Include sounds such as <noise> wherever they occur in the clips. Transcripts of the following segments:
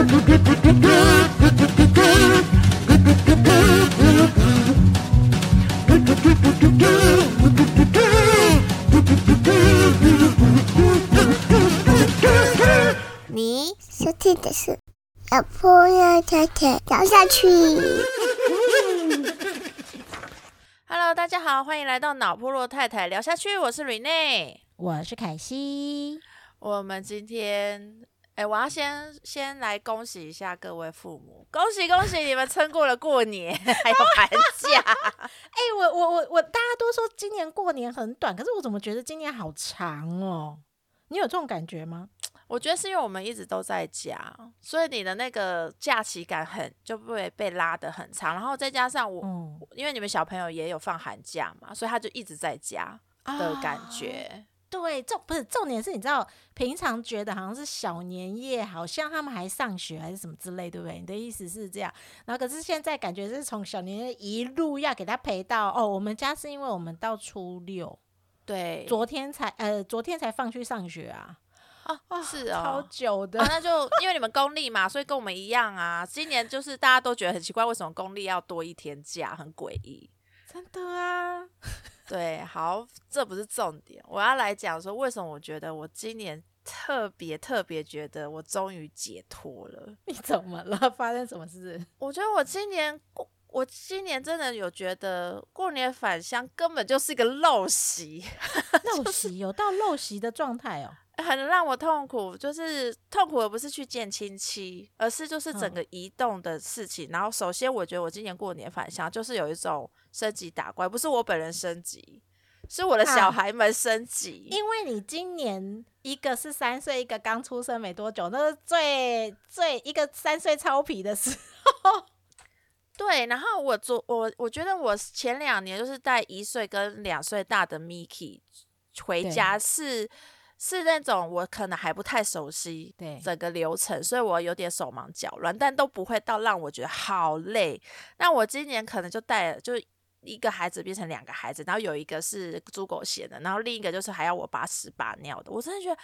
你收听的是老婆要太太聊下去。Hello，大家好，欢迎来到脑部落太太聊下去，我是 Rene。我是凯西，我们今天，哎，我要先先来恭喜一下各位父母，恭喜恭喜你们撑过了过年，<laughs> 还有寒假。<laughs> 哎、我我我我，大家都说今年过年很短，可是我怎么觉得今年好长哦？你有这种感觉吗？<tsk> 我觉得是因为我们一直都在家，所以你的那个假期感很就会被拉得很长，然后再加上我，嗯因为你们小朋友也有放寒假嘛，所以他就一直在家的感啊觉。对，重不是重点是，你知道平常觉得好像是小年夜，好像他们还上学还是什么之类，对不对？你的意思是这样，然后可是现在感觉是从小年夜一路要给他陪到哦，我们家是因为我们到初六，对，昨天才呃昨天才放去上学啊，啊是超哦。久的啊，，那就因为你们公立嘛，所以跟我们一样啊。今年就是大家都觉得很奇怪，为什么公立要多一天假，很诡异。真的啊，<laughs> 对，好，这不是重点，我要来讲说为什么我觉得我今年特别特别觉得我终于解脱了。<laughs> 你怎么了？发生什么事？<laughs> 我觉得我今年过，我今年真的有觉得过年返乡根本就是一个陋习，陋习有到陋习的状态哦。很让我痛苦。就是痛苦的不是去见亲戚，而是就是整嗯个移动的事情。然后首先，我觉得我今年过年返乡就是有一种升级打怪，不是我本人升级，是我的小啊孩们升级。因为你今年一个是三岁，一个刚出生没多久，那是最最一个三岁超皮的时候。<laughs> 对，然后我昨我我觉得我前两年就是带一岁跟两岁大的 Miki 回家是是那种我可能还不太熟悉对整个流程，所以我有点手忙脚乱，但都不会到让我觉得好累。那我今年可能就带了就。一个孩子变成两个孩子，然后有一个是猪狗血的，然后另一个就是还要我把屎把尿的，我真的觉得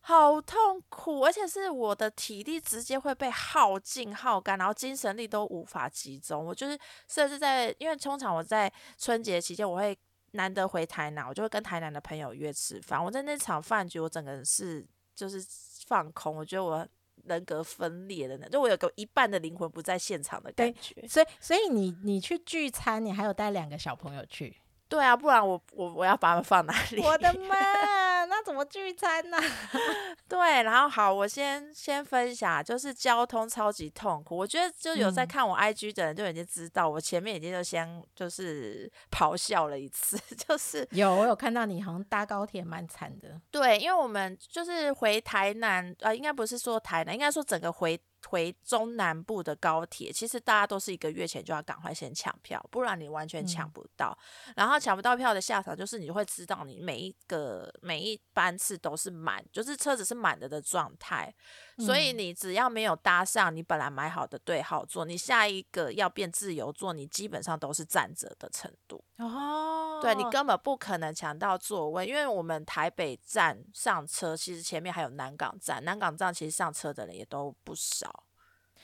好痛苦，而且是我的体力直接会被耗尽、耗干，然后精神力都无法集中。我就是甚至在，因为通常我在春节期间我会难得回台南，我就会跟台南的朋友约吃饭。我在那场饭局，我整个人是就是放空，我觉得我人格分裂的呢，就我有个一半的灵魂不在现场的感觉。所以，所以你你去聚餐，你还有带两个小朋友去？对啊，不然我我我要把他们放哪里？我的妈，那怎么聚餐呢、<laughs> 对，然后好，我先先分享，就是交通超级痛苦。我觉得就有在嗯看我 IG 的人就已经知道，我前面已经就先就是咆哮了一次，<laughs> 就是有，我有看到你好像搭高铁蛮惨的。对，因为我们就是回台南，呃，应该不是说台南，应该说整个回回中南部的高铁，其实大家都是一个月前就要赶快先抢票，不然你完全抢嗯不到。然后抢不到票的下场就是你会知道你每一个每一班次都是满，就是车子是满的的状态。所以嗯你只要没有搭上你本来买好的对号座，你下一个要变自由座，你基本上都是站着的程度。哦对你根本不可能抢到座位，因为我们台北站上车，其实前面还有南港站，南港站其实上车的人也都不少。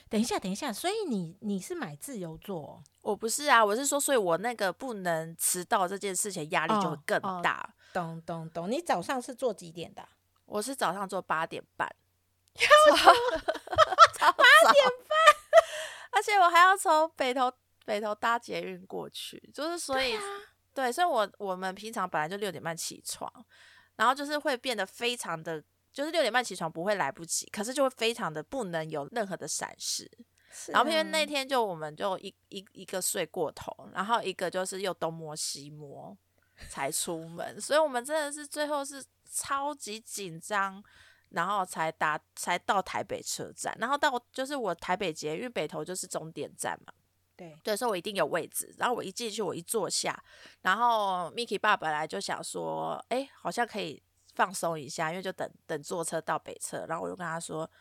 等一下，等一下，所以你你是买自由座哦、我不是啊，我是说，所以我那个不能迟到这件事情压力就会哦更哦大。懂懂懂。你早上是做几点的啊、我是早上做八点半 <laughs> <laughs> 超八点半，<laughs> 而且我还要从北头北头搭捷运过去，就是所以对，所以我我们平常本来就六点半起床，然后就是会变得非常的，就是六点半起床不会来不及，可是就会非常的不能有任何的闪失。是然后因为啊那天就我们就一一一个睡过头，然后一个就是又东摸西摸才出门，所以我们真的是最后是超级紧张。然后才打才到台北车站，然后到就是我台北捷运北投就是终点站嘛，对对，所以我一定有位置。然后我一进去，我一坐下，然后 Miki 爸本来就想说，哎，好像可以放松一下，因为就等等坐车到北车。然后我就跟他说，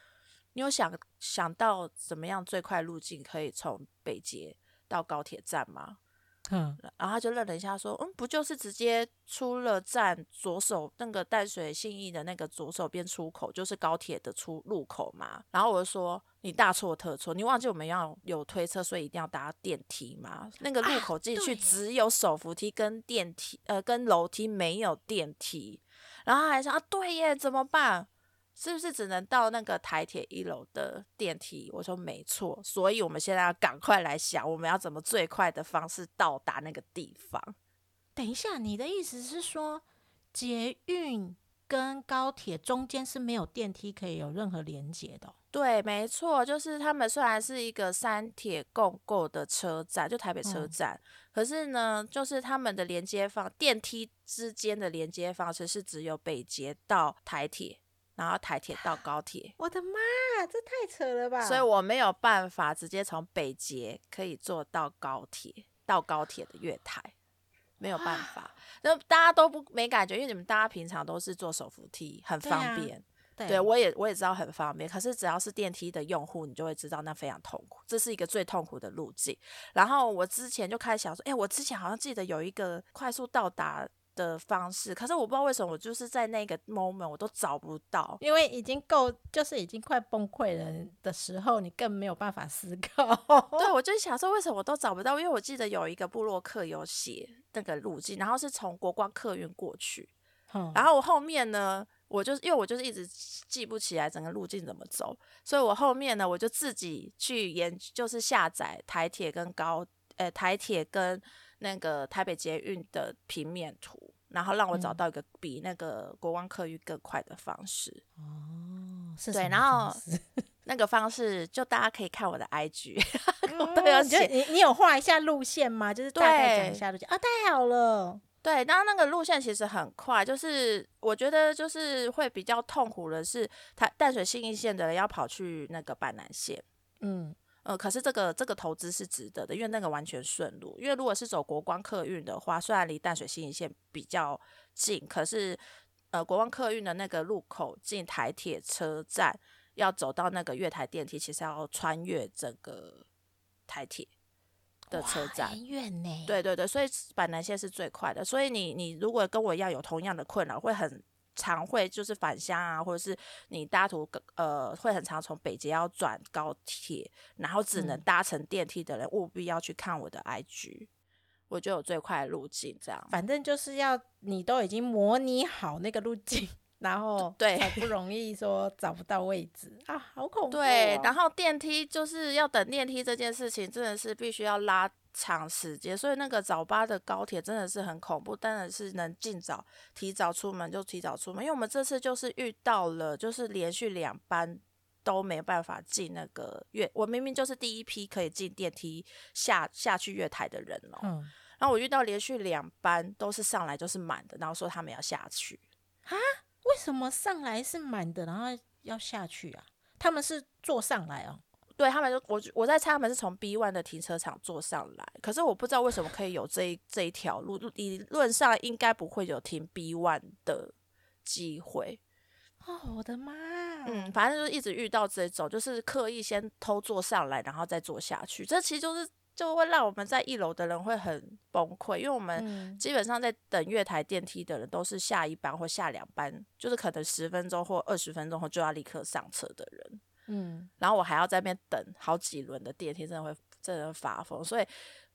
你有想想到怎么样最快路径可以从北捷到高铁站吗？嗯，然后他就愣了一下，说：“嗯，不就是直接出了站，左手那个淡水信义的那个左手边出口，就是高铁的出入口嘛？”然后我就说：“你大错特错，你忘记我们要有推车，所以一定要搭电梯嘛？那个入口进去只有手扶梯跟电梯，呃，跟楼梯没有电梯。”然后他还说：“啊，对耶，怎么办？”是不是只能到那个台铁一楼的电梯？我说没错，所以我们现在要赶快来想，我们要怎么最快的方式到达那个地方。等一下，你的意思是说，捷运跟高铁中间是没有电梯可以有任何连接的哦、对，没错，就是他们虽然是一个三铁共构的车站，就台北车嗯站，可是呢，就是他们的连接方电梯之间的连接方式是只有北捷到台铁，然后台铁到高铁。我的妈，这太扯了吧！所以我没有办法直接从北捷可以坐到高铁，到高铁的月台，没有办法。那大家都不没感觉，因为你们大家平常都是坐手扶梯，很方便。对对我也我也知道很方便，可是只要是电梯的用户，你就会知道那非常痛苦，这是一个最痛苦的路径。然后我之前就开始想说，哎、我之前好像记得有一个快速到达的方式，可是我不知道为什么我就是在那个 moment 我都找不到。因为已经够，就是已经快崩溃了的时候，你更没有办法思考。<laughs> 对，我就想说，为什么我都找不到？因为我记得有一个部落客有写那个路径，然后是从国光客运过去，嗯然后我后面呢，我就是因为我就是一直记不起来整个路径怎么走，所以我后面呢，我就自己去研，就是下载台铁跟高呃台铁跟那个台北捷运的平面图，然后让我找嗯到一个比那个国光客运更快的方式。哦，是对然后 <laughs> 那个方式就大家可以看我的 IG，我都嗯你有写你你有画一下路线吗？就是大概讲一对下路线啊，太好了。对，然后那个路线其实很快，就是我觉得就是会比较痛苦的是，台淡水信义线的人要跑去那个板南线，嗯，呃，可是这个这个投资是值得的，因为那个完全顺路。因为如果是走国光客运的话，虽然离淡水新营线比较近，可是呃，国光客运的那个路口进台铁车站，要走到那个月台电梯，其实要穿越整个台铁的车哇站。很远呢。，对对对，所以板南线是最快的。所以你你如果跟我一样有同样的困扰，会很常会就是返乡啊，或者是你搭途呃会很常从北捷要转高铁，然后只能嗯搭乘电梯的人，务必要去看我的 IG，我就有最快的路径这样。反正就是要你都已经模拟好那个路径，<laughs> 然后对才不容易说找不到位置啊，好恐怖、哦。对，然后电梯就是要等电梯这件事情，真的是必须要拉长时间，所以那个早八的高铁真的是很恐怖，当然是能尽早提早出门就提早出门，因为我们这次就是遇到了，就是连续两班。都没办法进那个月，我明明就是第一批可以进电梯下下去月台的人哦、嗯，然后我遇到连续两班都是上来就是满的，然后说他们要下去啊，为什么上来是满的，然后要下去啊？他们是坐上来哦。对他们就我我在猜他们是从 B one 的停车场坐上来，可是我不知道为什么可以有这一这一条路，理论上应该不会有停 B one 的机会。哦，我的妈！嗯，反正就是一直遇到这种，就是刻意先偷坐上来，然后再坐下去，这其实就是就会让我们在一楼的人会很崩溃，因为我们嗯基本上在等月台电梯的人都是下一班或下两班，就是可能十分钟或二十分钟后就要立刻上车的人。嗯，然后我还要在那边等好几轮的电梯，真的会真的发疯。所以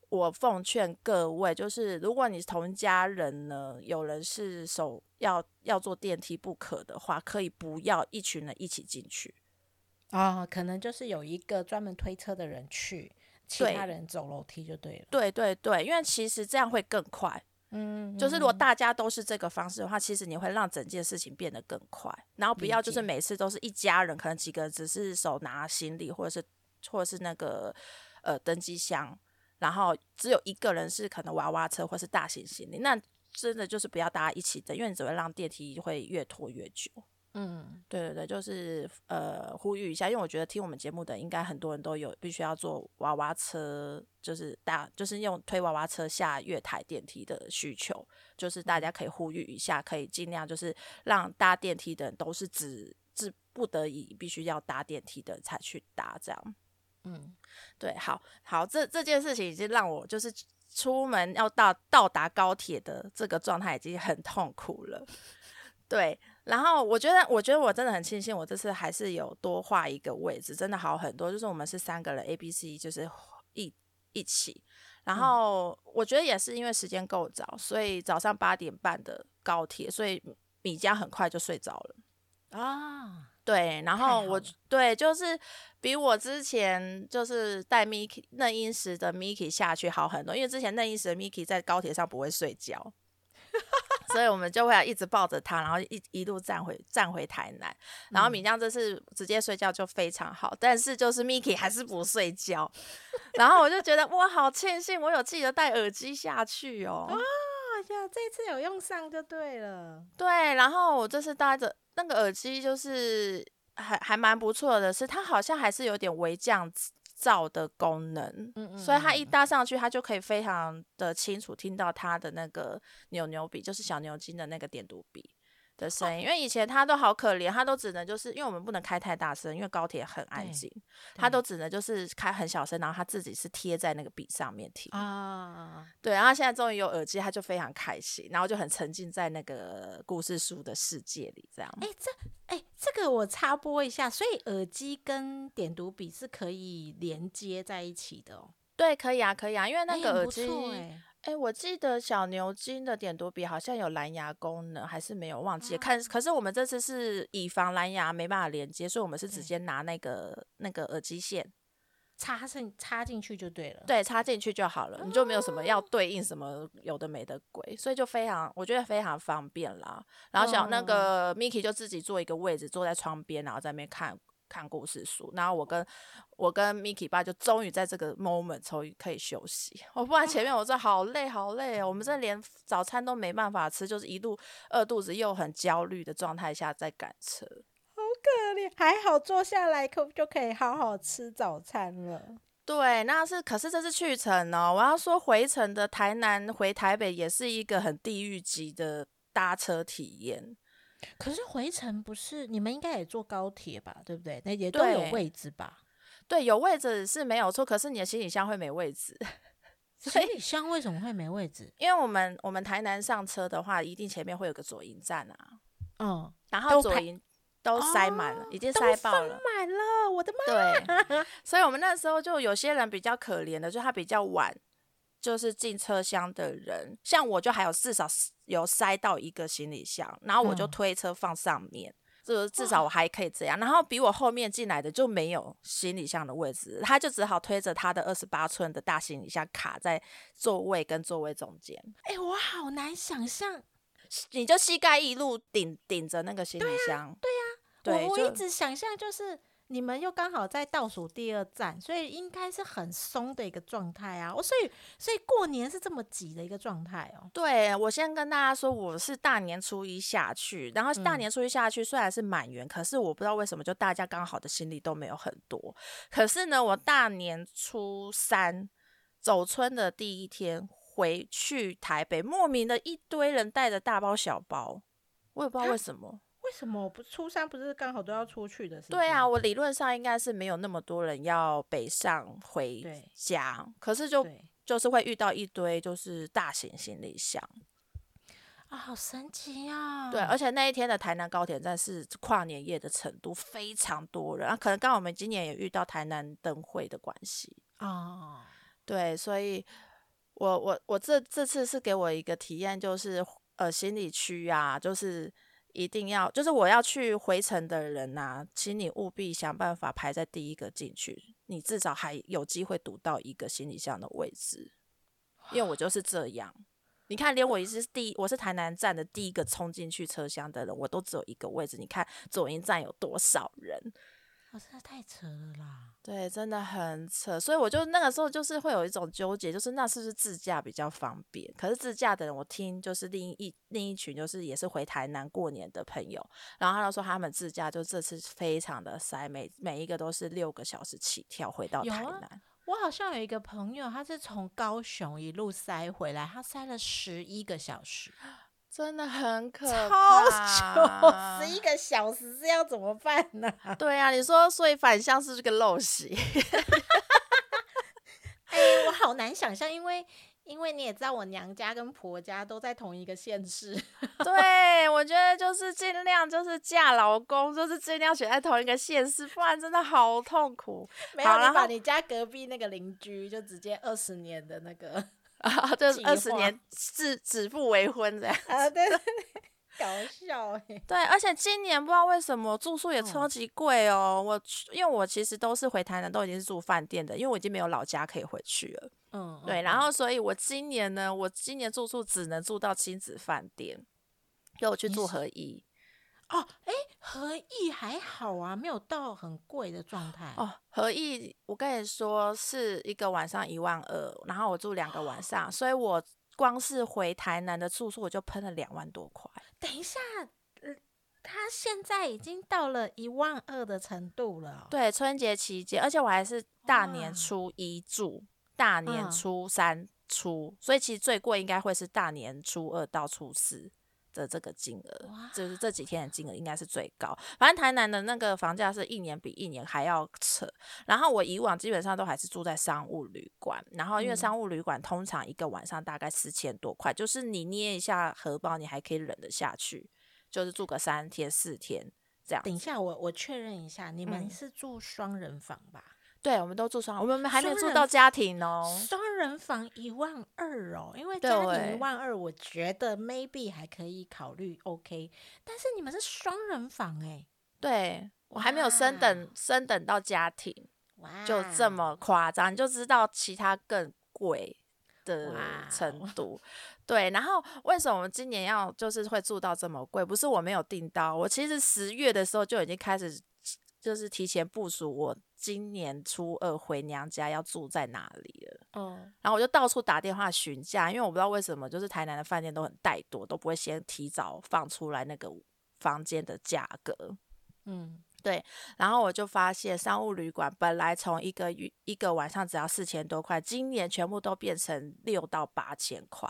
我奉劝各位，就是如果你同家人呢，有人是手要要坐电梯不可的话，可以不要一群人一起进去。哦，可能就是有一个专门推车的人去，其他人走楼梯就对了。对对对，因为其实这样会更快。嗯，就是如果嗯大家都是这个方式的话，其实你会让整件事情变得更快，然后不要就是每次都是一家人，可能几个人只是手拿行李，或者是或者是那个呃登机箱，然后只有一个人是可能娃娃车或是大型行李，那真的就是不要大家一起等，因为你只会让电梯会越拖越久。嗯，对对对，就是呃呼吁一下，因为我觉得听我们节目的应该很多人都有必须要坐娃娃车，就是大就是用推娃娃车下月台电梯的需求，就是大家可以呼吁一下，可以尽量就是让搭电梯的人都是只只不得已必须要搭电梯的才去搭这样。嗯，对，好好，这这件事情已经让我就是出门要到到达高铁的这个状态已经很痛苦了。<laughs> 对，然后我觉得，我觉得我真的很庆幸，我这次还是有多画一个位置，真的好很多。就是我们是三个人 A、B、C，就是一一起。然后我觉得也是因为时间够早，所以早上八点半的高铁，所以米家很快就睡着了。啊，对，然后我对就是比我之前就是带 Miki 嫩英时的 Miki 下去好很多，因为之前嫩英时的 Miki 在高铁上不会睡觉，<laughs> 所以我们就会一直抱着他，然后一一路站回站回台南。然后嗯米酱这次直接睡觉就非常好，但是就是 Miki 还是不睡觉，<laughs> 然后我就觉得哇，好庆幸我有记得带耳机下去哦。哎呀，这次有用上就对了。对，然后我这次戴着那个耳机，就是还还蛮不错的是，它好像还是有点微降噪的功能，嗯所以它一搭上去，它就可以非常的清楚听到它的那个扭扭笔，就是小牛筋的那个点读笔的声音。因为以前他都好可怜，他都只能就是因为我们不能开太大声，因为高铁很安静，他都只能就是开很小声，然后他自己是贴在那个笔上面听。啊，对，然后现在终于有耳机，他就非常开心，然后就很沉浸在那个故事书的世界里，这样。哎、这哎、这个我插播一下，所以耳机跟点读笔是可以连接在一起的哦。对，可以啊，可以啊，因为那个耳机，错哎、哎我记得小牛津的点读笔好像有蓝牙功能，还是没有忘记看。可是我们这次是以防蓝牙没办法连接，所以我们是直接拿那个那个耳机线，插进插进去就对了。对，插进去就好了，你就没有什么哦要对应什么有的没的鬼，所以就非常，我觉得非常方便啦。然后小那哦个 Miki 就自己坐一个位置，坐在窗边，然后在那边看看故事书。然后我跟我跟 Miki 爸就终于在这个 moment 终于可以休息。<laughs> 我不然前面我 <laughs> 说好累好累哦，我们这连早餐都没办法吃，就是一路饿肚子又很焦虑的状态下在赶车。好可怜，还好坐下来可就可以好好吃早餐了。对，那是可是这是去程哦。我要说回程的台南回台北也是一个很地狱级的搭车体验。可是回程不是你们应该也坐高铁吧？对不对？那也都有位置吧？对，有位置是没有错，可是你的行李箱会没位置，<laughs> 行李箱为什么会没位置？因为我们我们台南上车的话，一定前面会有个左营站啊，嗯，然后左营都塞满了，已经塞爆了。满了，我的妈！对，<laughs> 所以我们那时候就有些人比较可怜的，就他比较晚，就是进车厢的人，像我就还有至少有塞到一个行李箱，然后我就嗯。推车放上面。就是至少我还可以这样，然后比我后面进来的就没有行李箱的位置，他就只好推着他的二十八寸的大行李箱卡在座位跟座位中间，哎、我好难想象，你就膝盖一路顶顶着那个行李箱，对呀、我我一直想象就是你们又刚好在倒数第二站，所以应该是很松的一个状态啊。我所以所以过年是这么挤的一个状态哦。对，我先跟大家说，我是大年初一下去，然后大嗯年初一下去虽然是满员，可是我不知道为什么就大家刚好的行李都没有很多。可是呢，我大年初三走村的第一天回去台北，莫名的一堆人带着大包小包，我也不知道为什么。为什么不初三不是刚好都要出去的？对啊，我理论上应该是没有那么多人要北上回家，可是就就是会遇到一堆就是大型行李箱。啊，好神奇啊！对，而且那一天的台南高铁站是跨年夜的程度，非常多人啊。可能刚好我们今年也遇到台南灯会的关系，啊，对，所以我我我这这次是给我一个体验，就是呃行李区啊，就是一定要，就是我要去回程的人呐、请你务必想办法排在第一个进去，你至少还有机会堵到一个行李箱的位置，因为我就是这样。你看，连我也是第一，我是台南站的第一个冲进去车厢的人，我都只有一个位置。你看左营站有多少人？我真的太扯了啦！对，真的很扯，所以我就那个时候就是会有一种纠结，就是那是不是自驾比较方便？可是自驾的人，我听就是另一另一群就是也是回台南过年的朋友，然后他就说他们自驾就这次非常的塞，每每一个都是六个小时起跳回到台南。我好像有一个朋友，他是从高雄一路塞回来，他塞了十一个小时，真的很可怕超，久，十一个小时是要怎么办呢、<laughs> 对啊，你说所以反向是这个陋习，<laughs> 哎、我好难想象，因为因为你也知道，我娘家跟婆家都在同一个县市。<laughs> 对，我觉得就是尽量就是嫁老公，就是尽量选在同一个县市，不然真的好痛苦。没有，好然后你把你家隔壁那个邻居就直接二十年的那个啊，就是二十年指指腹为婚这样。啊，对对对，<laughs> 搞笑哎、对，而且今年不知道为什么住宿也超嗯级贵哦。我因为我其实都是回台南，都已经是住饭店的，因为我已经没有老家可以回去了。嗯，对，嗯然后所以我今年呢，我今年住宿只能住到亲子饭店，要我去住合一。哦，哎，合意还好啊，没有到很贵的状态。哦，合意，我跟你说是一个晚上一万二，然后我住两个晚上，所以我光是回台南的住宿我就喷了两万多块。等一下，呃，他现在已经到了一万二的程度了哦。对，春节期间，而且我还是大年初一住，大年嗯初三出，所以其实最贵应该会是大年初二到初四。的这个金额，就是这几天的金额应该是最高。反正台南的那个房价是一年比一年还要扯。然后我以往基本上都还是住在商务旅馆，然后因为嗯商务旅馆通常一个晚上大概四千多块，就是你捏一下荷包，你还可以忍得下去，就是住个三天四天这样。等一下，我我确认一下，你们嗯是住双人房吧？对，我们都住双，我们还没有住到家庭哦。双人房一万二哦，因为家庭对一万二，我觉得 maybe 还可以考虑 OK，但是你们是双人房哎、对我还没有升等升等到家庭，哇，就这么夸张，你就知道其他更贵的程度。<laughs> 对，然后为什么我们今年要就是会住到这么贵？不是我没有订到，我其实十月的时候就已经开始就是提前部署，我今年初二回娘家要住在哪里了。嗯，然后我就到处打电话询价，因为我不知道为什么，就是台南的饭店都很怠惰，都不会先提早放出来那个房间的价格。嗯，对然后我就发现商务旅馆本来从一个月一个晚上只要四千多块，今年全部都变成六到八千块。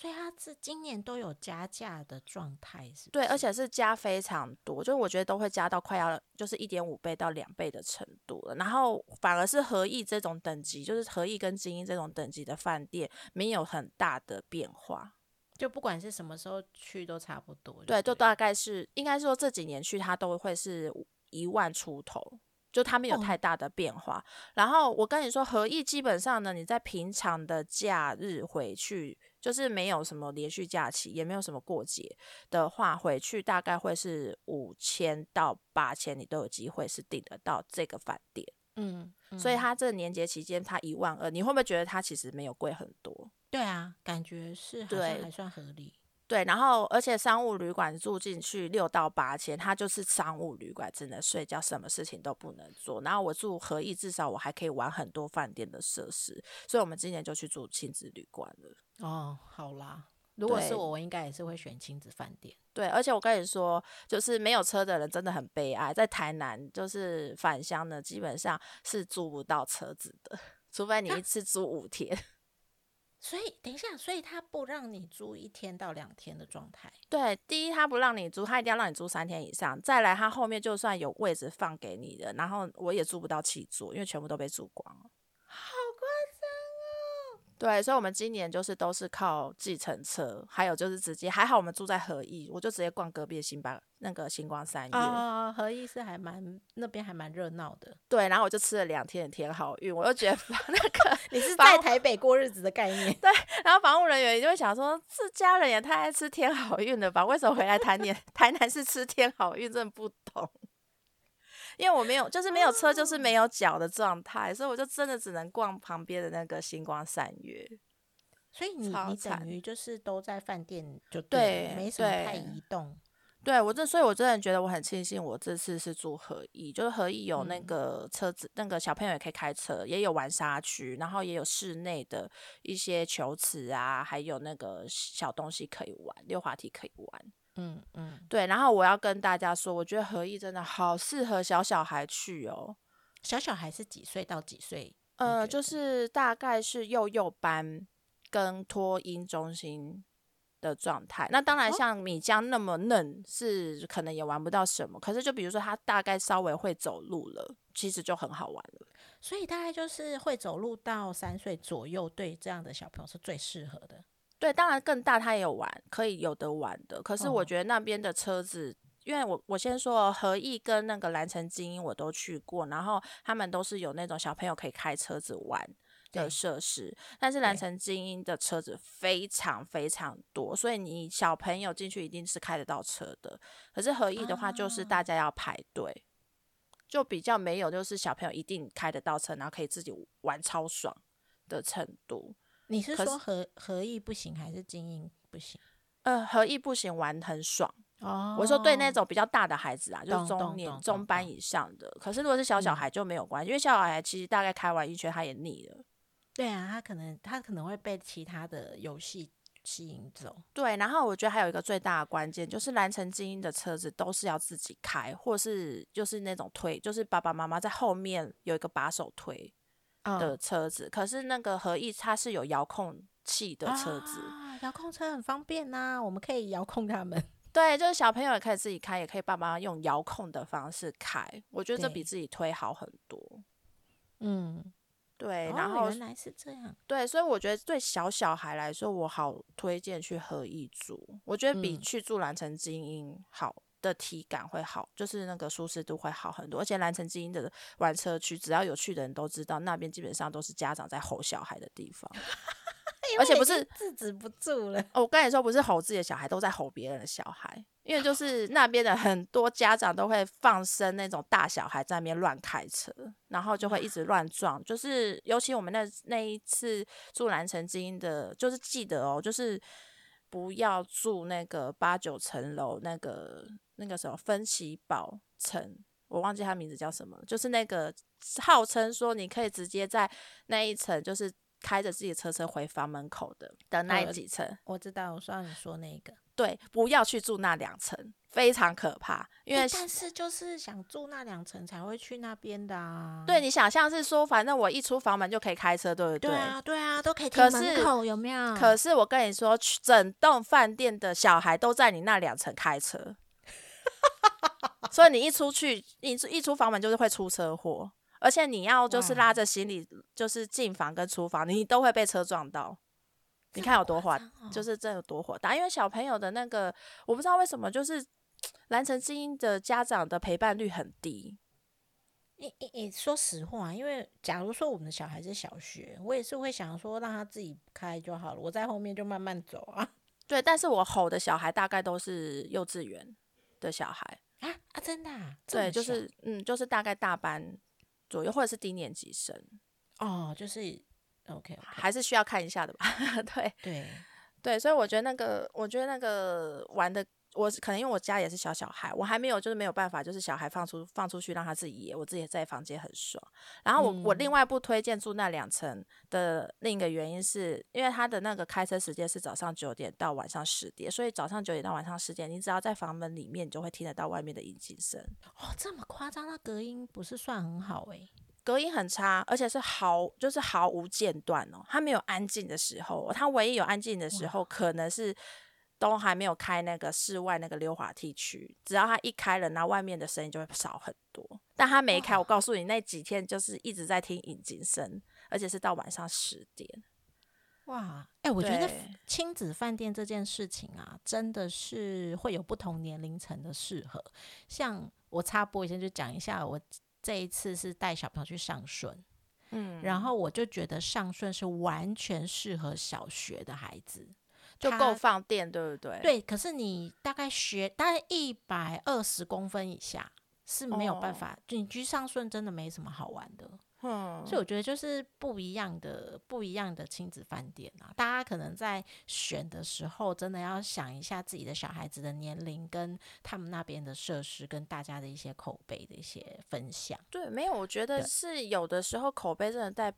所以它是今年都有加价的状态，是不对，而且是加非常多，就是我觉得都会加到快要就是一点五倍到两倍的程度了。然后反而是合意这种等级，就是合意跟精英这种等级的饭店没有很大的变化。就不管是什么时候去都差不多，对，就大概是应该说这几年去它都会是一万出头，就它没有哦太大的变化。然后我跟你说，合意基本上呢，你在平常的假日回去，就是没有什么连续假期，也没有什么过节的话，回去大概会是五千到八千，你都有机会是订得到这个饭店。嗯，所以嗯它这个年节期间，它一万二，你会不会觉得它其实没有贵很多？对啊，感觉是好像对还算合理。对，然后而且商务旅馆住进去六到八千，它就是商务旅馆，只能睡觉，什么事情都不能做。然后我住合意，至少我还可以玩很多饭店的设施，所以我们今年就去住亲子旅馆了。哦，好啦，如果是我，我应该也是会选亲子饭店。对，而且我跟你说，就是没有车的人真的很悲哀，在台南就是返乡呢，基本上是租不到车子的，除非你一次租五天。所以等一下，所以他不让你租一天到两天的状态。对，第一他不让你租，他一定要让你租三天以上。再来，他后面就算有位置放给你的，然后我也租不到七座，因为全部都被租光了。对，所以我们今年就是都是靠计程车，还有就是直接还好我们住在和义，我就直接逛隔壁的星巴那个星光三月。啊，合意是还蛮那边还蛮热闹的。对，然后我就吃了两天的天好运，我就觉得那个，你是在台北过日子的概念对然后房务人员就会想说，这家人也太爱吃天好运了吧？为什么回来台南 <laughs> 台南是吃天好运？真的不懂。因为我没有，就是没有车，就是没有脚的状态，所以我就真的只能逛旁边的那个星光三月。所以你你等于就是都在饭店就对了没什么太移动。对我这，所以我真的觉得我很庆幸，我这次是住合意，就是合意有那嗯个车子，那个小朋友也可以开车，也有玩沙区，然后也有室内的一些球池啊，还有那个小东西可以玩，溜滑梯可以玩。嗯嗯，对，然后我要跟大家说，我觉得合意真的好适合小小孩去哦。小小孩是几岁到几岁？呃，就是大概是幼幼班跟托婴中心的状态。那当然，哦像米江那么嫩，是可能也玩不到什么。可是，就比如说他大概稍微会走路了，其实就很好玩了。所以大概就是会走路到三岁左右，对这样的小朋友是最适合的。对，当然更大他也有玩，可以有的玩的。可是我哦觉得那边的车子，因为我我先说和义跟那个蓝城精英我都去过，然后他们都是有那种小朋友可以开车子玩的设施，但是蓝城精英的车子非常非常多，所以你小朋友进去一定是开得到车的。可是和义的话，就是啊大家要排队。就比较没有，就是小朋友一定开得到车，然后可以自己玩超爽的程度。你是说合合意不行，还是精英不行？呃，合意不行，玩很爽。哦我说对那种比较大的孩子啊，就是中年中班以上的。可是如果是小小嗯孩就没有关系，因为小小孩其实大概开完一圈他也腻了。对啊，他可能他可能会被其他的游戏吸引走。对，然后我觉得还有一个最大的关键就是蓝城精英的车子都是要自己开，或是就是那种推，就是爸爸妈妈在后面有一个把手推的嗯车子。可是那个合意它是有遥控器的车子，啊，遥控车很方便呐、我们可以遥控他们。<laughs> 对，就是小朋友也可以自己开，也可以爸妈用遥控的方式开。我觉得这比自己推好很多。嗯，对，哦然后原来是这样。对，所以我觉得对小小孩来说，我好推荐去合意住。我觉得比嗯去住蓝城精英好的体感会好，就是那个舒适度会好很多。而且蓝城精英的玩车区，只要有去的人都知道，那边基本上都是家长在吼小孩的地方。<laughs> 而且不是制止不住了。哦我跟你说，不是吼自己的小孩，都在吼别人的小孩。因为就是那边的很多家长都会放生那种大小孩在那边乱开车，然后就会一直乱撞。就是尤其我们那那一次住蓝城精英的，就是记得哦，就是不要住那个八九层楼那个那个什么分歧堡城，我忘记它名字叫什么了，就是那个号称说你可以直接在那一层就是。开着自己的车车回房门口的的那呃几层，我知道，我知道你说那个，对，不要去住那两层，非常可怕。因为诶但是就是想住那两层才会去那边的啊。对你想象是说，反正我一出房门就可以开车，对不对对啊，对啊，都可以可停门是口，有没有？可是我跟你说，去整栋饭店的小孩都在你那两层开车，<laughs> 所以你一出去，一出一出房门就是会出车祸，而且你要就是拉着行李，就是进房跟出房，你都会被车撞到。你看有多火，就是这有多火大。因为小朋友的那个，我不知道为什么，就是蓝城精英的家长的陪伴率很低。你你你说实话，因为假如说我们的小孩是小学，我也是会想说让他自己开就好了，我在后面就慢慢走啊。对，但是我吼的小孩大概都是幼稚园的小孩，啊啊，真的、啊？对，就是嗯，就是大概大班左右，或者是低年级生，哦，就是 OK OK，还是需要看一下的吧。<laughs> 对对，对，所以我觉得那个，我觉得那个玩的，我可能因为我家也是小小孩，我还没有就是没有办法，就是小孩放出放出去让他自己野，我自己在房间很爽。然后我、我另嗯外不推荐住那两层的另一个原因是，因为他的那个开车时间是早上九点到晚上十点，所以早上九点到晚上十点，你只要在房门里面，你就会听得到外面的引擎声。哦，这么夸张，那隔音不是算很好诶、隔音很差，而且是毫就是毫无间断哦。它没有安静的时候，它唯一有安静的时候，可能是都还没有开那个室外那个溜滑梯区。只要它一开了，那外面的声音就会少很多。但它没开，我告诉你，那几天就是一直在听引擎声，而且是到晚上十点。哇，哎、我觉得对亲子饭店这件事情啊，真的是会有不同年龄层的适合。像我插播一下，就讲一下，我这一次是带小朋友去上顺，嗯，然后我就觉得上顺是完全适合小学的孩子，就够放电，对不对？，对，可是你大概学大概一百二十公分以下是没有办哦法，就你居上顺真的没什么好玩的。嗯，所以我觉得就是不一样的不一样的亲子饭店啊，大家可能在选的时候，真的要想一下自己的小孩子的年龄跟他们那边的设施，跟大家的一些口碑的一些分享。对，没有，我觉得是有的时候口碑真的在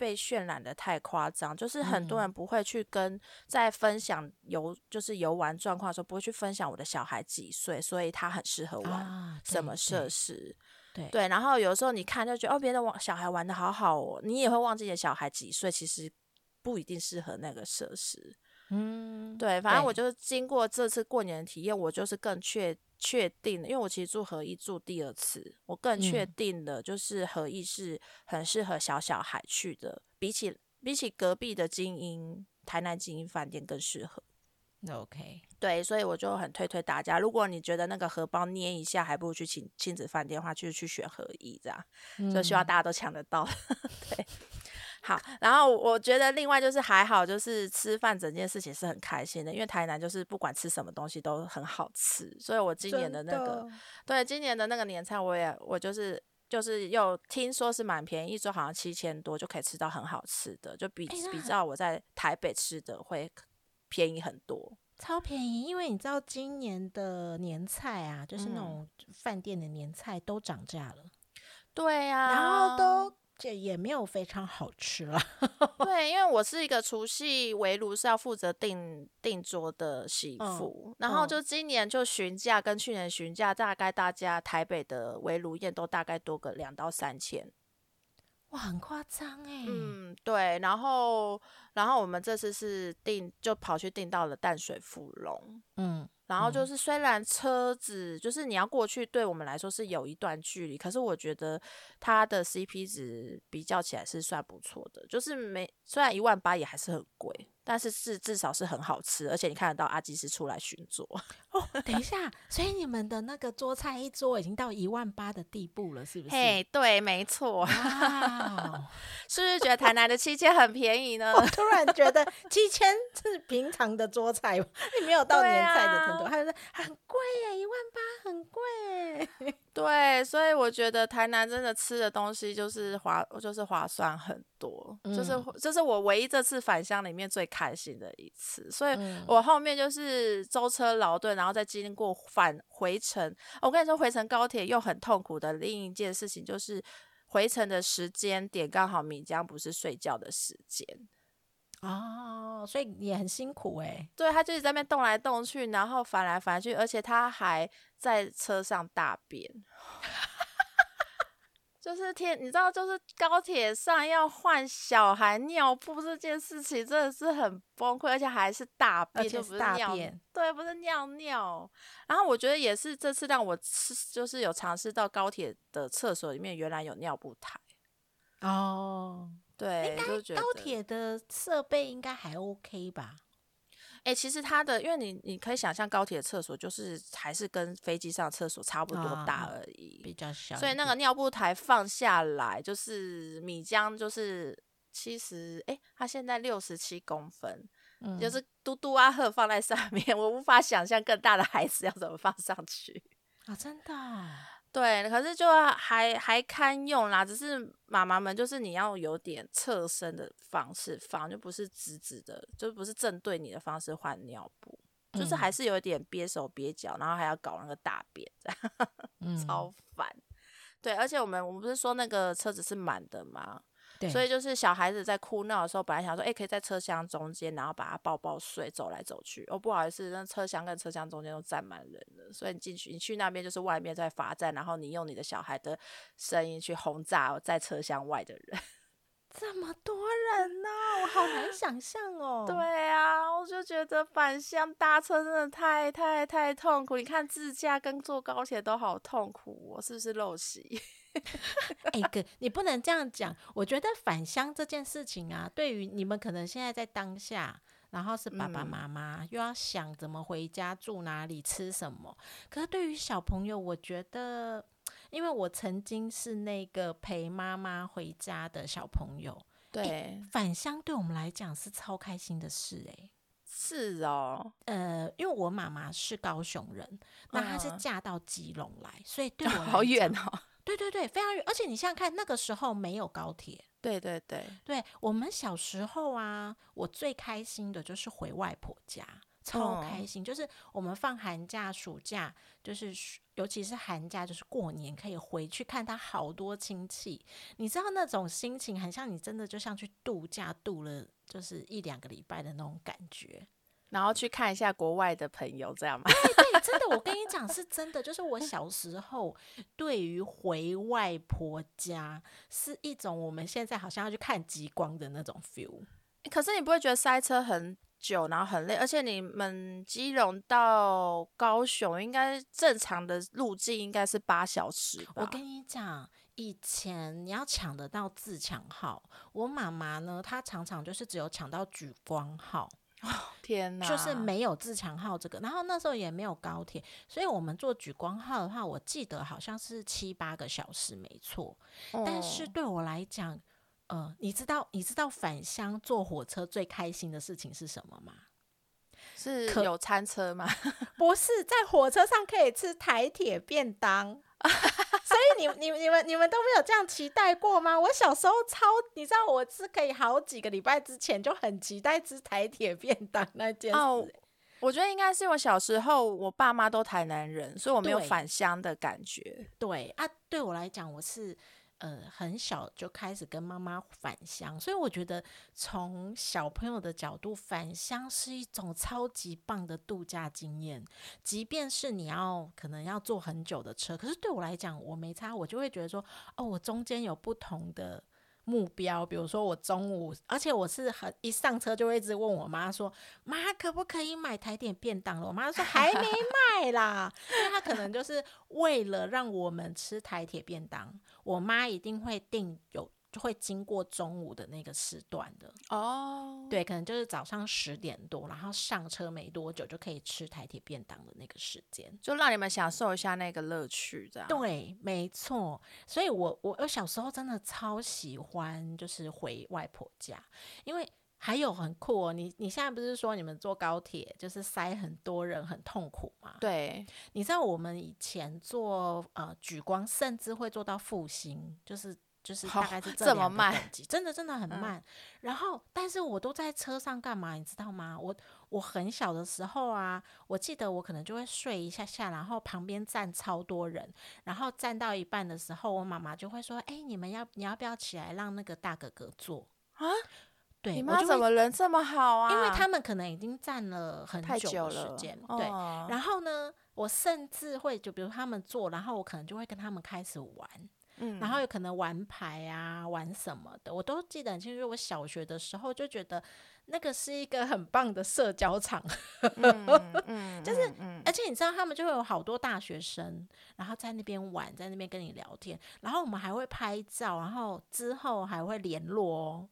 被渲染的太夸张，就是很多嗯人不会去跟在分享游就是游玩状况的时候，不会去分享我的小孩几岁，所以他很适合玩啊，什么设对施。对对，然后有时候你看就觉得哦，别的玩小孩玩的好好哦，你也会忘记你的小孩几岁，其实不一定适合那个设施。嗯，对，反正我就是经过这次过年的体验，我就是更确确定了，因为我其实住合一住第二次，我更确嗯定的，就是合一是很适合小小孩去的，比起比起隔壁的精英台南精英饭店更适合。OK，对，所以我就很推推大家，如果你觉得那个荷包捏一下，还不如去亲亲子饭店的话，就是去选合一这样。就希望嗯大家都抢得到。<laughs> 对，好，然后我觉得另外就是还好，就是吃饭整件事情是很开心的，因为台南就是不管吃什么东西都很好吃，所以我今年的那个对今年的那个年菜，我也我就是。就是又听说是蛮便宜，一周好像七千多就可以吃到很好吃的，就比、比照我在台北吃的会便宜很多。超便宜，因为你知道今年的年菜啊，就是那嗯种饭店的年菜都涨价了，对呀、然后都这也没有非常好吃了。<laughs> 对，因为我是一个除夕围炉是要负责订订桌的媳嗯妇，然后嗯就今年就询价跟去年询价，大概大家台北的围炉宴都大概多个两到三千。哇，很夸张哎。嗯，对，然后然后我们这次是订就跑去订到了淡水富隆。嗯然后就嗯是，虽然车子就是你要过去，对我们来说是有一段距离，可是我觉得它的 CP 值比较起来是算不错的。就是没虽然一万八也还是很贵，但是是至少是很好吃，而且你看得到阿基师出来巡桌。哦，等一下，所以你们的那个桌菜一桌已经到一万八的地步了，是不是？嘿，对，没错，<laughs> 是不是觉得台南的七千很便宜呢？<laughs> 我突然觉得七千是平常的桌菜，<laughs> 你没有到年菜的程度，啊还有说很贵耶，一万八很贵耶。对，所以我觉得台南真的吃的东西就是划，就是划算很多，就是嗯这是我唯一这次返乡里面最开心的一次。所以嗯我后面就是舟车劳顿，然后再经过返回程。我跟你说，回程高铁又很痛苦的另一件事情就是。回程的时间点刚好米江不是睡觉的时间，哦，所以也很辛苦哎。对，他就是在那边动来动去，然后翻来翻去，而且他还在车上大便。<laughs> 就是天，你知道，就是高铁上要换小孩尿布这件事情，真的是很崩溃，而且还是大便，就是不是大尿便，对，不是尿尿。然后我觉得也是这次让我吃，就是有尝试到高铁的厕所里面原来有尿布台，哦，对，应该高铁的设备应该还 OK 吧？哎、其实它的，因为你你可以想象高铁厕所就是还是跟飞机上的厕所差不多啊大啊而已，比较小，所以那个尿布台放下来，就是米浆就是七十，哎，它现在六十七公分，嗯就是嘟嘟阿赫放在上面，我无法想象更大的孩子要怎么放上去。啊，真的哦对，可是就还还堪用啦，只是妈妈们就是你要有点侧身的方式放，就不是直直的，就不是正对你的方式换尿布，就是还嗯是有一点憋手憋脚，然后还要搞那个大便，这样 <laughs> 嗯超烦。对，而且我们我们不是说那个车子是满的吗？对，所以就是小孩子在哭闹的时候，本来想说，哎、可以在车厢中间，然后把他抱抱睡，走来走去。哦，不好意思，那车厢跟车厢中间都站满人了，所以你进去，你去那边就是外面在罚站，然后你用你的小孩的声音去轰炸在车厢外的人。<laughs> 这么多人呢、我好难想象哦。对啊，我就觉得返乡搭车真的太太太痛苦。你看自驾跟坐高铁都好痛苦、哦，是不是陋习？<laughs> 哎哥，你不能这样讲。我觉得返乡这件事情啊，对于你们可能现在在当下，然后是爸爸嗯妈妈、又要想怎么回家、住哪里、吃什么。可是对于小朋友，我觉得，因为我曾经是那个陪妈妈回家的小朋友，对，返乡对我们来讲是超开心的事哎、是哦，呃，因为我妈妈是高雄人，那她是嗯嫁到基隆来，所以对我好远哦。对对对，非常远。而且你想想看，那个时候没有高铁。对对对，对我们小时候啊，我最开心的就是回外婆家，超哦开心。就是我们放寒假、暑假，就是尤其是寒假，就是过年可以回去看他好多亲戚。你知道那种心情，很像你真的就像去度假度了，就是一两个礼拜的那种感觉。然后去看一下国外的朋友，这样吗？对 <laughs> 对，真的，我跟你讲是真的，就是我小时候对于回外婆家是一种我们现在好像要去看极光的那种 feel。可是你不会觉得塞车很久，然后很累，而且你们基隆到高雄应该正常的路径应该是八小时吧？我跟你讲，以前你要抢得到自强号，我妈妈呢，她常常就是只有抢到莒光号，天哪，就是没有自强号这个。然后那时候也没有高铁，所以我们坐莒光号的话，我记得好像是七八个小时，没错。但是哦对我来讲，呃，你知道你知道返乡坐火车最开心的事情是什么吗？是有餐车吗？<laughs> 不是在火车上可以吃台铁便当，<laughs> 所以你你你们你们都没有这样期待过吗？我小时候超，你知道我是可以好几个礼拜之前就很期待吃台铁便当那件事、哦我觉得应该是我小时候我爸妈都台南人，所以我没有返乡的感觉。对啊，对我来讲，我是呃很小就开始跟妈妈返乡，所以我觉得从小朋友的角度，返乡是一种超级棒的度假经验。即便是你要可能要坐很久的车，可是对我来讲，我没差，我就会觉得说，哦，我中间有不同的。目标，比如说我中午，而且我是很一上车就会一直问我妈说：“妈，可不可以买台点便当了？”我妈说：“还没卖啦。”因为她可能就是为了让我们吃台铁便当，我妈一定会订有就会经过中午的那个时段的，哦，对，可能就是早上十点多，然后上车没多久就可以吃台铁便当的那个时间。就让你们享受一下那个乐趣，这样。对，没错。所以我我我小时候真的超喜欢，就是回外婆家，因为还有很酷哦。你你现在不是说你们坐高铁就是塞很多人很痛苦吗？对，你知道我们以前坐呃举光，甚至会坐到复兴，就是就是大概是这么慢，真的真的很嗯慢。然后，但是我都在车上干嘛？你知道吗？我我很小的时候啊，我记得我可能就会睡一下下，然后旁边站超多人，然后站到一半的时候，我妈妈就会说：“哎、你们要你要不要起来让那个大哥哥坐啊？”对，你妈怎么人这么好啊？因为他们可能已经站了很久时间，对。哦然后呢，我甚至会就比如他们坐，然后我可能就会跟他们开始玩，嗯然后有可能玩牌啊，玩什么的，我都记得很清楚。我小学的时候就觉得那个是一个很棒的社交场，嗯嗯，就是而且你知道他们就会有好多大学生，然后在那边玩，在那边跟你聊天，然后我们还会拍照，然后之后还会联络哦。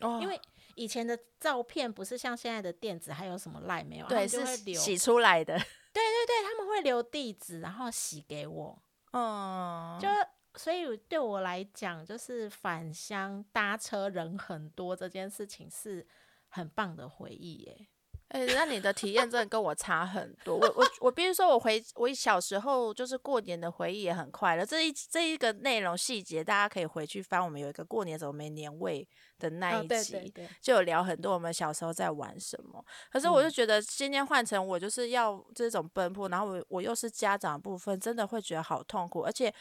哦因为以前的照片不是像现在的电子，还有什么赖没有？对是，洗出来的，对，他们会留地址，然后洗给我。嗯，就所以对我来讲，就是返乡搭车人很多这件事情是很棒的回忆耶。哎、那你的体验真的跟我差很多。我我我必须说，我回我小时候就是过年的回忆也很快乐。这一这一个内容细节，大家可以回去翻我们有一个过年怎么没年味的那一集，哦对，就有聊很多我们小时候在玩什么。可是我就嗯觉得今天换成我就是要这种奔波，然后我我又是家长的部分，真的会觉得好痛苦，而且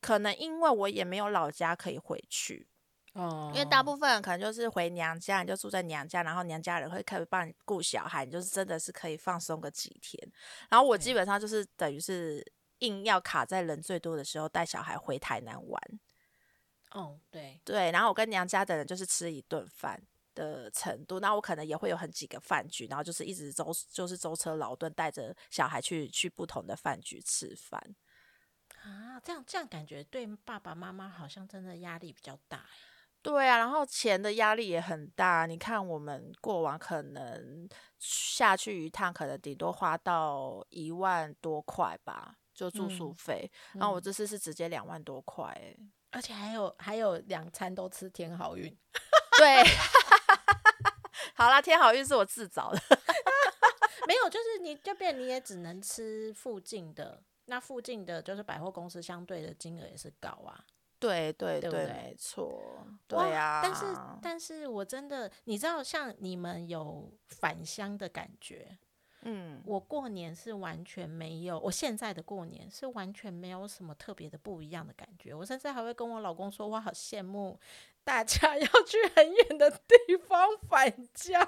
可能因为我也没有老家可以回去。哦因为大部分人可能就是回娘家，你就住在娘家，然后娘家人会可以帮你顾小孩，你就是真的是可以放松个几天。然后我基本上就是等于是硬要卡在人最多的时候带小孩回台南玩，哦，对，对，然后我跟娘家的人就是吃一顿饭。的程度，那我可能也会有很几个饭局，然后就是一直舟就是舟车劳顿，带着小孩去去不同的饭局吃饭。啊，这样这样感觉对爸爸妈妈好像真的压力比较大耶。对啊，然后钱的压力也很大。你看，我们过往可能下去一趟，可能顶多花到一万多块吧，就住宿嗯费。然后我嗯这次是直接两万多块，哎，而且还有还有两餐都吃天好运，<laughs> 对。<laughs> 好啦，天好运是我自找的。<laughs> 没有，就是你这边你也只能吃附近的，那附近的就是百货公司相对的金额也是高啊。对对对，对对没错，对啊。但是但是我真的，你知道，像你们有返乡的感觉，嗯，我过年是完全没有，我现在的过年是完全没有什么特别的不一样的感觉。我甚至还会跟我老公说，我好羡慕大家要去很远的地方返家，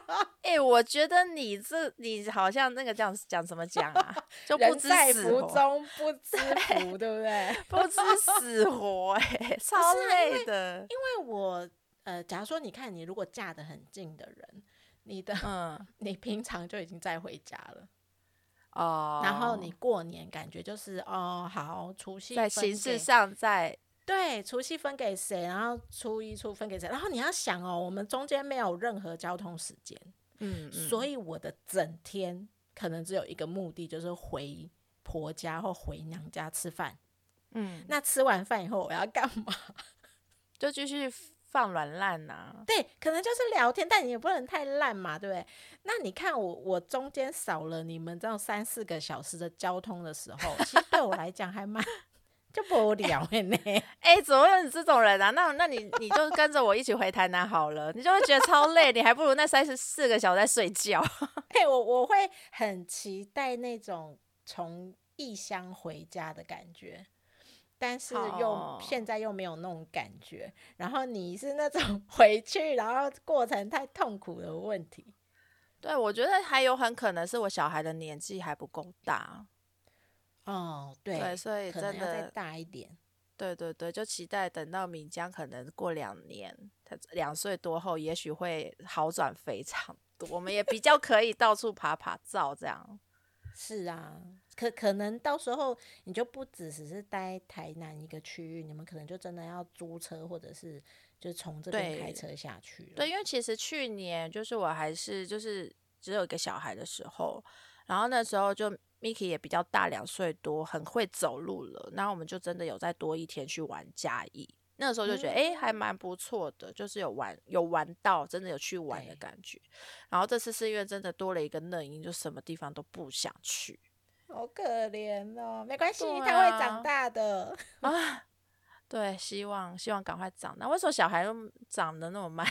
哎、我觉得你这你好像那个讲讲怎么讲啊，就不知在福死活，中不知福，对不对？<laughs> 不知死活、哎，<laughs> 超累的。因为我呃，假如说你看你如果嫁得很近的人，你的嗯，你平常就已经在回家了，哦，然后你过年感觉就是哦好，除夕在形式上在对，除夕分给谁，然后初一初分给谁，然后你要想哦，我们中间没有任何交通时间，嗯，嗯所以我的整天可能只有一个目的，就是回婆家或回娘家吃饭。嗯，那吃完饭以后我要干嘛？<laughs> 就继续放软烂呐。对，可能就是聊天，但你也不能太烂嘛，对不对？那你看我，我中间少了你们这样三四个小时的交通的时候，其实对我来讲还蛮就不无聊的呢。<laughs> 哎、怎么会有你这种人啊？那那你你就跟着我一起回台南好了，你就会觉得超累，你还不如那三十四个小时在睡觉。<laughs> 嘿，我我会很期待那种从异乡回家的感觉。但是又哦现在又没有那种感觉，然后你是那种回去，然后过程太痛苦的问题。对，我觉得还有很可能是我小孩的年纪还不够大。哦，对，对所以真的再大一点。对对对，就期待等到米江可能过两年，他两岁多后，也许会好转非常多，我们也比较可以到处爬爬照这样。是啊，可可能到时候你就不只只是待台南一个区域，你们可能就真的要租车，或者是就从这边开车下去了。对，因为其实去年就是我还是就是只有一个小孩的时候，然后那时候就 Miki 也比较大，两岁多，很会走路了。然后我们就真的有再多一天去玩嘉义，那个时候就觉得哎、诶还蛮不错的，就是有玩有玩到，真的有去玩的感觉。然后这次是因为真的多了一个嫩婴，就什么地方都不想去好可怜哦，没关系，对他会啊长大的。<laughs> 啊。对，希望希望赶快长大。为什么小孩都长得那么慢？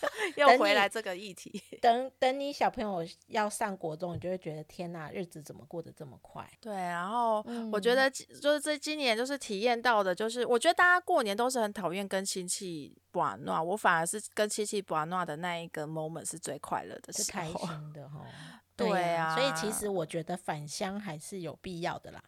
<laughs> 又回来这个议题。等 <laughs> 等，你小朋友要上国中，你就会觉得天哪，日子怎么过得这么快？对，然后我觉嗯得今就是这今年就是体验到的，就是我觉得大家过年都是很讨厌跟亲戚玩闹，我反而是跟亲戚玩闹的那一个 moment 是最快乐的时是开。心的哈。<laughs> 对啊所以其啊实我觉得返乡还是有必要的啦。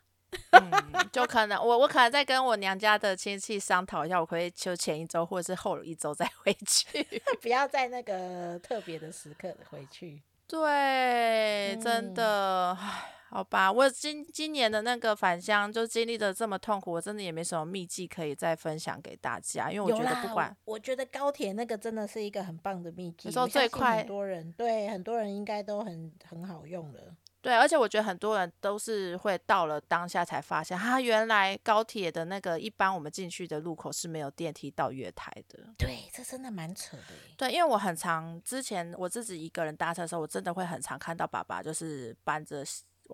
嗯，<laughs> 就可能我我可能再跟我娘家的亲戚商讨一下，我可以就前一周或者是后一周再回去。<laughs> 不要在那个特别的时刻回去。对，真嗯的，唉，好吧，我今今年的那个返乡就经历的这么痛苦，我真的也没什么秘籍可以再分享给大家，因为我觉得不管我觉得高铁那个真的是一个很棒的秘籍，说我相信最快很多人对很多人应该都很很好用的。对，而且我觉得很多人都是会到了当下才发现，哈，原来高铁的那个一般我们进去的路口是没有电梯到月台的。对，这真的蛮扯的。对，因为我很常之前我自己一个人搭车的时候，我真的会很常看到爸爸就是搬着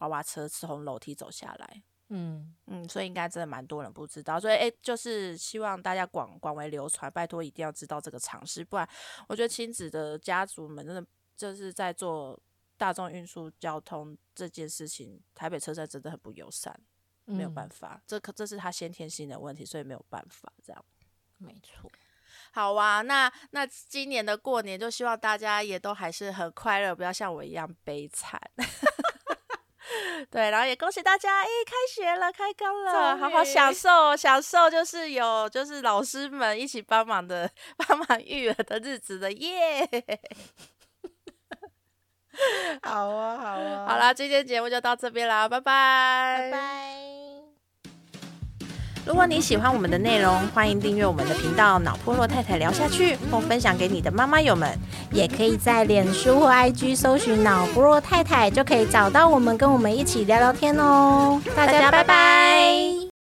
娃娃车从楼梯走下来。嗯，嗯，所以应该真的蛮多人不知道，所以诶，就是希望大家广广为流传，拜托一定要知道这个常识，不然我觉得亲子的家族们真的就是在做大众运输交通这件事情，台北车站真的很不友善，没有办法，法，这可这是他先天性的问题，所以没有办法这样。没错。好啊，那那今年的过年就希望大家也都还是很快乐，不要像我一样悲惨。<laughs> 对，然后也恭喜大家，哎，开学了，开工了，好好享受享受，就是有就是老师们一起帮忙的 <laughs> 帮忙育儿的日子的耶。<laughs> 好啊，好啊，好，啦，今天节目就到这边啦，拜拜，拜拜。如果你喜欢我们的内容，欢迎订阅我们的频道“脑波弱太太聊下去”，或分享给你的妈妈友们。也可以在脸书或 IG 搜寻“脑不弱太太”，就可以找到我们，跟我们一起聊聊天哦。大大家拜拜